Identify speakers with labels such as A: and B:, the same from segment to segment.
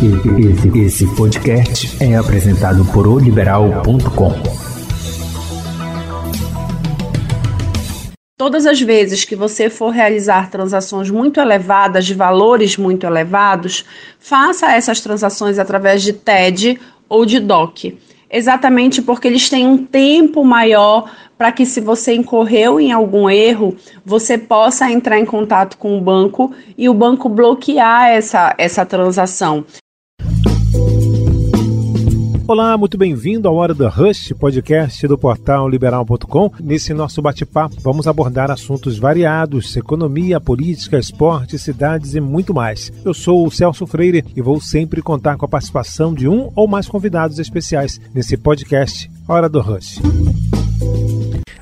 A: Esse, esse podcast é apresentado por oliberal.com.
B: Todas as vezes que você for realizar transações muito elevadas, de valores muito elevados, faça essas transações através de TED ou de DOC. Exatamente porque eles têm um tempo maior para que, se você incorreu em algum erro, você possa entrar em contato com o banco e o banco bloquear essa, essa transação.
C: Olá, muito bem-vindo ao Hora do Rush, podcast do portal liberal.com. Nesse nosso bate-papo, vamos abordar assuntos variados: economia, política, esporte, cidades e muito mais. Eu sou o Celso Freire e vou sempre contar com a participação de um ou mais convidados especiais nesse podcast Hora do Rush.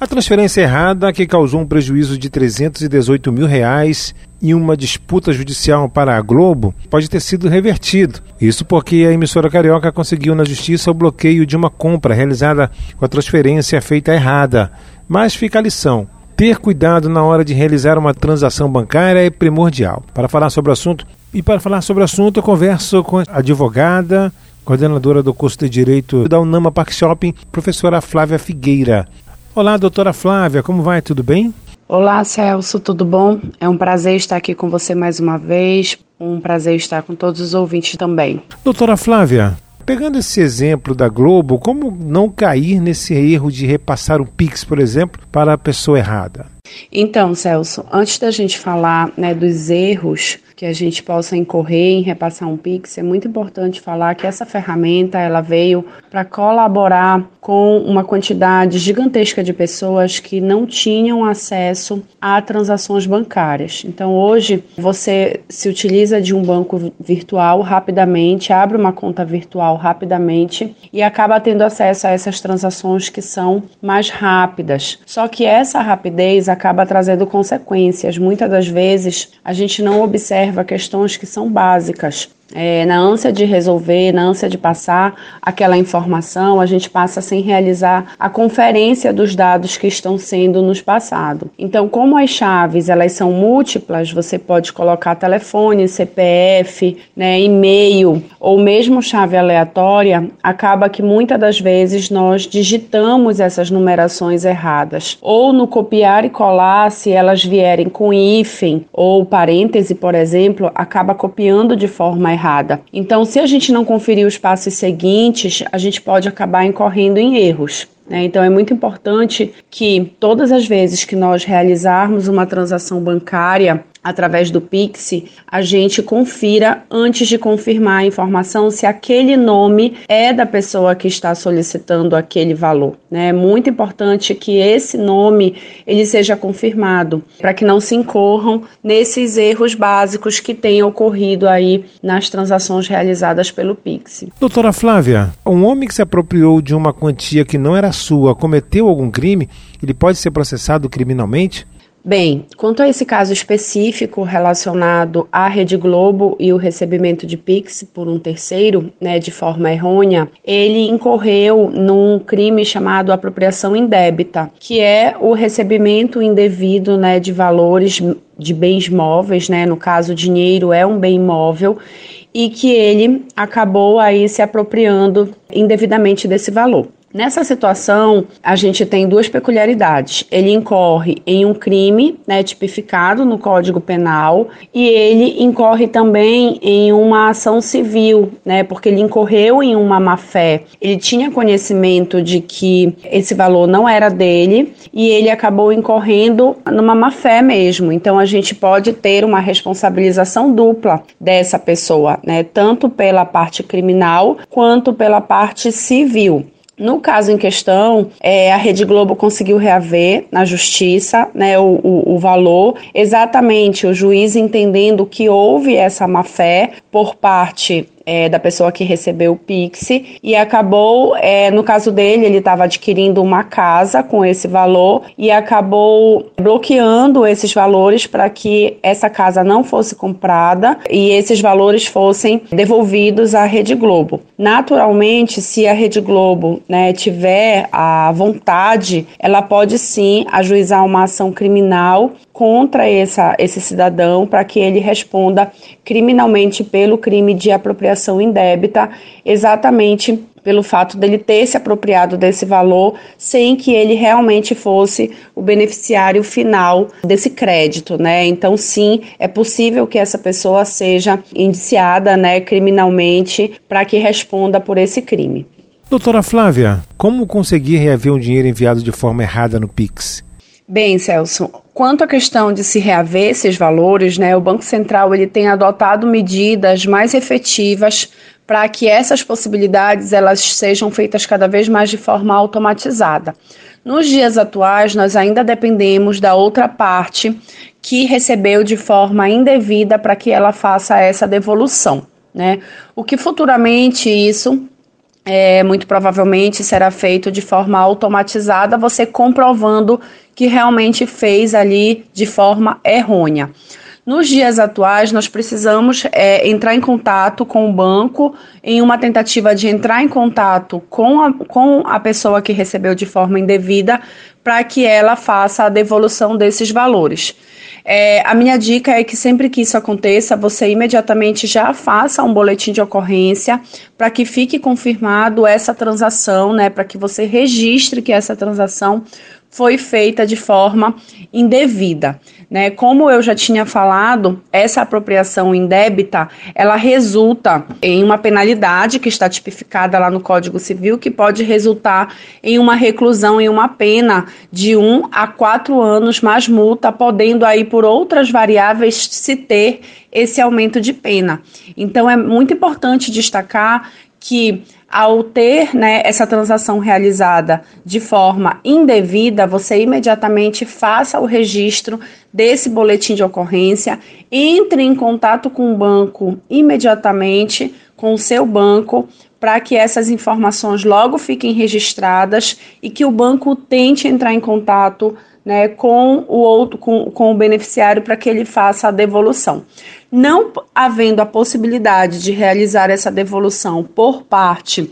C: A transferência errada, que causou um prejuízo de 318 mil reais em uma disputa judicial para a Globo, pode ter sido revertido. Isso porque a emissora carioca conseguiu na justiça o bloqueio de uma compra realizada com a transferência feita errada. Mas fica a lição. Ter cuidado na hora de realizar uma transação bancária é primordial. Para falar sobre o assunto, e para falar sobre o assunto, eu converso com a advogada, coordenadora do curso de Direito da Unama Park Shopping, professora Flávia Figueira. Olá, doutora Flávia, como vai? Tudo bem?
B: Olá, Celso, tudo bom? É um prazer estar aqui com você mais uma vez. Um prazer estar com todos os ouvintes também.
C: Doutora Flávia, pegando esse exemplo da Globo, como não cair nesse erro de repassar o Pix, por exemplo, para a pessoa errada?
B: Então, Celso, antes da gente falar né, dos erros que a gente possa incorrer em repassar um Pix, é muito importante falar que essa ferramenta ela veio para colaborar com uma quantidade gigantesca de pessoas que não tinham acesso a transações bancárias. Então, hoje, você se utiliza de um banco virtual rapidamente, abre uma conta virtual rapidamente e acaba tendo acesso a essas transações que são mais rápidas. Só que essa rapidez acaba trazendo consequências. Muitas das vezes, a gente não observa questões que são básicas. É, na ânsia de resolver, na ânsia de passar aquela informação, a gente passa sem realizar a conferência dos dados que estão sendo nos passados. Então, como as chaves elas são múltiplas, você pode colocar telefone, CPF, né, e-mail ou mesmo chave aleatória, acaba que muitas das vezes nós digitamos essas numerações erradas. Ou no copiar e colar, se elas vierem com hífen ou parêntese, por exemplo, acaba copiando de forma errada errada. Então, se a gente não conferir os passos seguintes, a gente pode acabar incorrendo em erros. Né? Então, é muito importante que todas as vezes que nós realizarmos uma transação bancária, através do Pix, a gente confira antes de confirmar a informação se aquele nome é da pessoa que está solicitando aquele valor. Né? É muito importante que esse nome ele seja confirmado para que não se incorram nesses erros básicos que têm ocorrido aí nas transações realizadas pelo Pix.
C: Doutora Flávia, um homem que se apropriou de uma quantia que não era sua cometeu algum crime? Ele pode ser processado criminalmente?
B: Bem, quanto a esse caso específico relacionado à Rede Globo e o recebimento de Pix por um terceiro, né, de forma errônea, ele incorreu num crime chamado apropriação indébita, que é o recebimento indevido, né, de valores de bens móveis, né, no caso dinheiro é um bem móvel e que ele acabou aí se apropriando indevidamente desse valor. Nessa situação, a gente tem duas peculiaridades. Ele incorre em um crime né, tipificado no Código Penal e ele incorre também em uma ação civil, né, porque ele incorreu em uma má-fé. Ele tinha conhecimento de que esse valor não era dele e ele acabou incorrendo numa má-fé mesmo. Então, a gente pode ter uma responsabilização dupla dessa pessoa, né, tanto pela parte criminal quanto pela parte civil. No caso em questão, é, a Rede Globo conseguiu reaver na justiça né, o, o, o, valor, exatamente o juiz entendendo que houve essa má-fé por parte é, da pessoa que recebeu o Pix e acabou, é, no caso dele, ele estava adquirindo uma casa com esse valor e acabou bloqueando esses valores para que essa casa não fosse comprada e esses valores fossem devolvidos à Rede Globo. Naturalmente, se a Rede Globo né, tiver a vontade, ela pode sim ajuizar uma ação criminal contra essa, esse cidadão para que ele responda criminalmente pelo crime de apropriação indébita, exatamente pelo fato dele ter se apropriado desse valor sem que ele realmente fosse o beneficiário final desse crédito, né? Então, sim, é possível que essa pessoa seja indiciada, né, criminalmente para que responda por esse crime.
C: Doutora Flávia, como conseguir reaver um dinheiro enviado de forma errada no Pix?
B: Bem, Celso, quanto à questão de se reaver esses valores, né, o Banco Central ele tem adotado medidas mais efetivas para que essas possibilidades elas sejam feitas cada vez mais de forma automatizada. Nos dias atuais, nós ainda dependemos da outra parte que recebeu de forma indevida para que ela faça essa devolução. Né? O que futuramente isso é, muito provavelmente será feito de forma automatizada, você comprovando que realmente fez ali de forma errônea. Nos dias atuais, nós precisamos é, entrar em contato com o banco em uma tentativa de entrar em contato com a, com a pessoa que recebeu de forma indevida para que ela faça a devolução desses valores. É, a minha dica é que sempre que isso aconteça, você imediatamente já faça um boletim de ocorrência para que fique confirmado essa transação, né? Para que você registre que essa transação foi feita de forma indevida. Né? Como eu já tinha falado, essa apropriação indébita, ela resulta em uma penalidade que está tipificada lá no Código Civil, que pode resultar em uma reclusão e uma pena de um a quatro anos mais multa, podendo aí por outras variáveis se ter esse aumento de pena. Então é muito importante destacar que ao ter né, essa transação realizada de forma indevida, você imediatamente faça o registro desse boletim de ocorrência, entre em contato com o banco imediatamente, com o seu banco, para que essas informações logo fiquem registradas e que o banco tente entrar em contato né, com o outro, com, com o beneficiário para que ele faça a devolução. Não havendo a possibilidade de realizar essa devolução por parte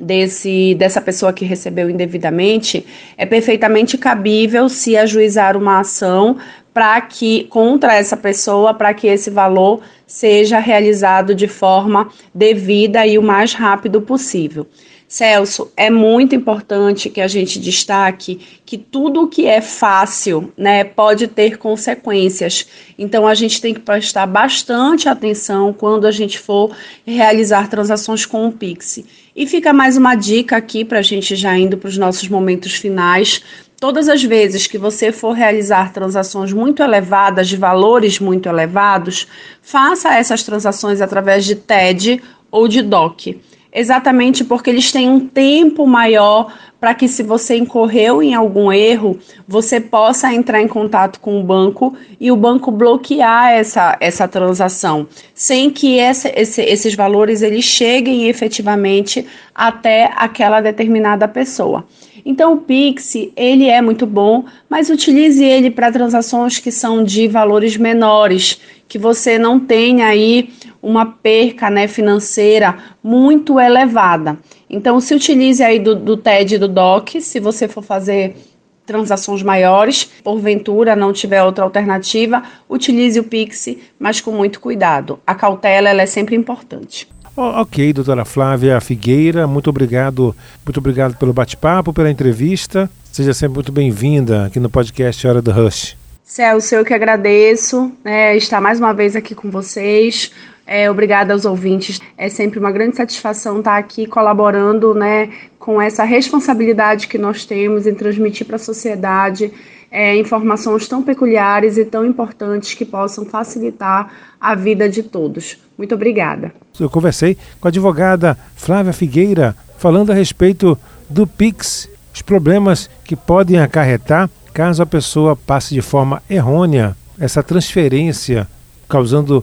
B: desse dessa pessoa que recebeu indevidamente, é perfeitamente cabível se ajuizar uma ação para que contra essa pessoa para que esse valor seja realizado de forma devida e o mais rápido possível. Celso, é muito importante que a gente destaque que tudo o que é fácil, né, pode ter consequências. Então a gente tem que prestar bastante atenção quando a gente for realizar transações com o Pix. E fica mais uma dica aqui para a gente já indo para os nossos momentos finais. Todas as vezes que você for realizar transações muito elevadas, de valores muito elevados, faça essas transações através de TED ou de DOC exatamente porque eles têm um tempo maior para que, se você incorreu em algum erro, você possa entrar em contato com o banco e o banco bloquear essa, essa transação, sem que essa, esse, esses valores eles cheguem efetivamente até aquela determinada pessoa. Então, o Pix, ele é muito bom, mas utilize ele para transações que são de valores menores, que você não tenha aí uma perca né, financeira muito elevada. Então, se utilize aí do, do TED e do DOC, se você for fazer transações maiores, porventura não tiver outra alternativa, utilize o Pix, mas com muito cuidado. A cautela ela é sempre importante.
C: Oh, ok, doutora Flávia Figueira, muito obrigado, muito obrigado pelo bate-papo, pela entrevista. Seja sempre muito bem-vinda aqui no podcast Hora do Rush.
B: Celso, eu que agradeço né, estar mais uma vez aqui com vocês. É, obrigada aos ouvintes. É sempre uma grande satisfação estar aqui colaborando né, com essa responsabilidade que nós temos em transmitir para a sociedade é, informações tão peculiares e tão importantes que possam facilitar a vida de todos. Muito obrigada.
C: Eu conversei com a advogada Flávia Figueira falando a respeito do PIX, os problemas que podem acarretar caso a pessoa passe de forma errônea essa transferência, causando